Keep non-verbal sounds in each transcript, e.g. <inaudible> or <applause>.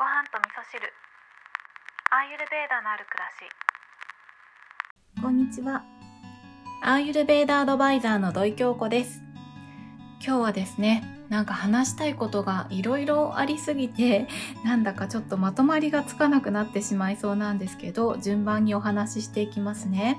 ご飯と味噌汁アーユルベーダのある暮らしこんにちは。アーユルベーダアドバイザーの土井京子です。今日はですね、なんか話したいことがいろいろありすぎて、<laughs> なんだかちょっとまとまりがつかなくなってしまいそうなんですけど、順番にお話ししていきますね。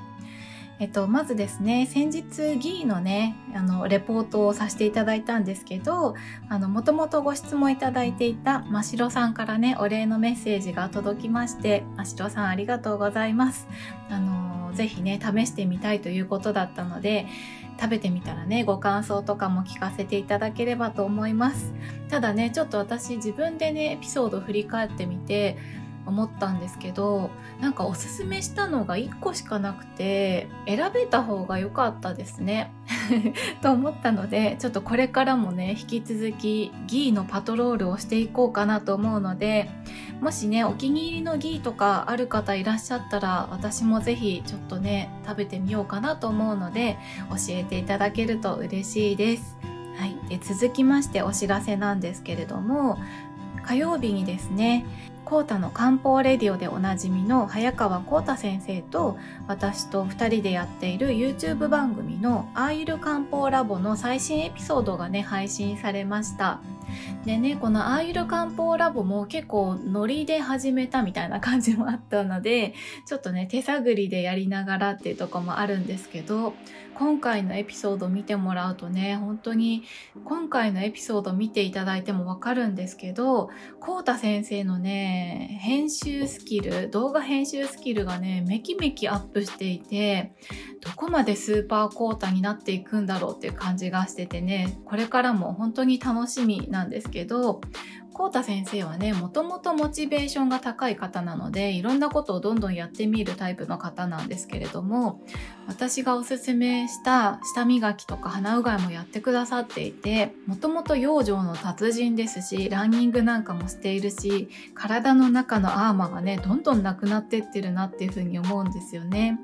えっと、まずですね、先日ギーのね、あの、レポートをさせていただいたんですけど、あの、もともとご質問いただいていたましろさんからね、お礼のメッセージが届きまして、ましろさんありがとうございます。あの、ぜひね、試してみたいということだったので、食べてみたらね、ご感想とかも聞かせていただければと思います。ただね、ちょっと私自分でね、エピソード振り返ってみて、思ったんですけどなんかおすすめしたのが1個しかなくて選べた方が良かったですね <laughs> と思ったのでちょっとこれからもね引き続きギーのパトロールをしていこうかなと思うのでもしねお気に入りのギーとかある方いらっしゃったら私もぜひちょっとね食べてみようかなと思うので教えていただけると嬉しいです。はい、で続きましてお知らせなんですけれども火曜日にですねコータの漢方レディオでおなじみの早川コータ先生と私と2人でやっている YouTube 番組のアイル漢方ラボの最新エピソードがね配信されました。でねこのアーユル漢方ラボも結構ノリで始めたみたいな感じもあったので <laughs> ちょっとね手探りでやりながらっていうとこもあるんですけど今回のエピソード見てもらうとね本当に今回のエピソード見ていただいてもわかるんですけどコータ先生のね編集スキル動画編集スキルがねめきめきアップしていてどこまでスーパーコータになっていくんだろうっていう感じがしててねこれからも本当に楽しみなんですけどコータ先生はねもともとモチベーションが高い方なのでいろんなことをどんどんやってみるタイプの方なんですけれども私がおすすめした舌磨きとか鼻うがいもやってくださっていてもともと養生の達人ですしランニングなんかもしているし体の中のアーマーがねどんどんなくなってってるなっていうふうに思うんですよね。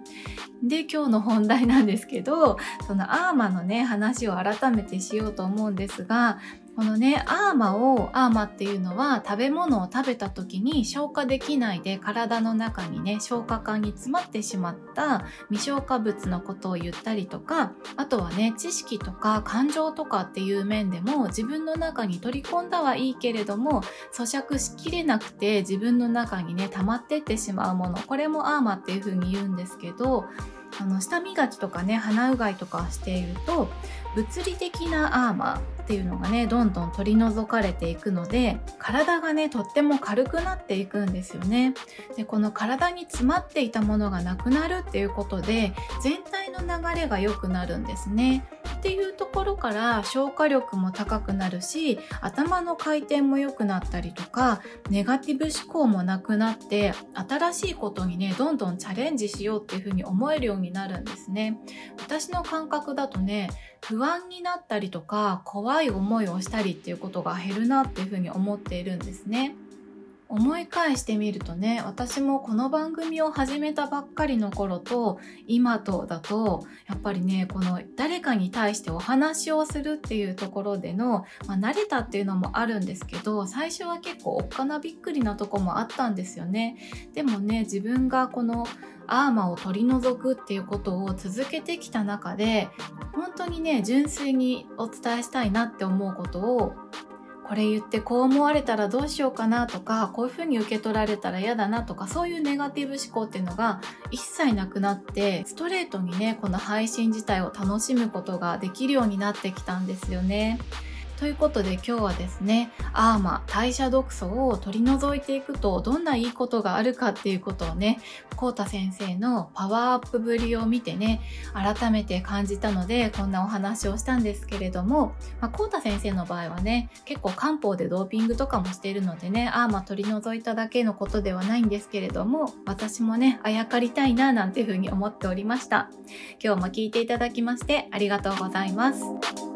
で今日の本題なんですけどそのアーマーのね話を改めてしようと思うんですがこのねアーマをアーマってっていうのは食べ物を食べた時に消化できないで体の中にね消化管に詰まってしまった未消化物のことを言ったりとかあとはね知識とか感情とかっていう面でも自分の中に取り込んだはいいけれども咀嚼しきれなくて自分の中にね溜まってってしまうもの。これもアーマっていう風に言うんですけどあの舌磨きとかね鼻うがいとかしていると物理的なアーマーっていうのがねどんどん取り除かれていくので体がねとっても軽くなっていくんですよね。でこの体に詰まっていたものがなくなるっていうことで全体の流れが良くなるんですね。っていうところから消化力も高くなるし頭の回転も良くなったりとかネガティブ思考もなくなって新しいことにねどんどんチャレンジしようっていうふうに思えるようになるんですね。私の感覚だとね不安になったりとか怖い思いをしたりっていうことが減るなっていうふうに思っているんですね。思い返してみるとね私もこの番組を始めたばっかりの頃と今とだとやっぱりねこの誰かに対してお話をするっていうところでの、まあ、慣れたっていうのもあるんですけど最初は結構おっかなびっくりなとこもあったんですよね。でもね自分がこのアーマを取り除くっていうことを続けてきた中で本当にね純粋にお伝えしたいなって思うことをこれ言ってこう思われたらどうしようかなとかこういうふうに受け取られたら嫌だなとかそういうネガティブ思考っていうのが一切なくなってストレートにねこの配信自体を楽しむことができるようになってきたんですよね。ということで今日はですねアーマ代謝毒素を取り除いていくとどんないいことがあるかっていうことをねコータ先生のパワーアップぶりを見てね改めて感じたのでこんなお話をしたんですけれども、まあ、コータ先生の場合はね結構漢方でドーピングとかもしているのでねアーマ取り除いただけのことではないんですけれども私もねあやかりたいななんていうふうに思っておりました。今日も聞いていただきましてありがとうございます。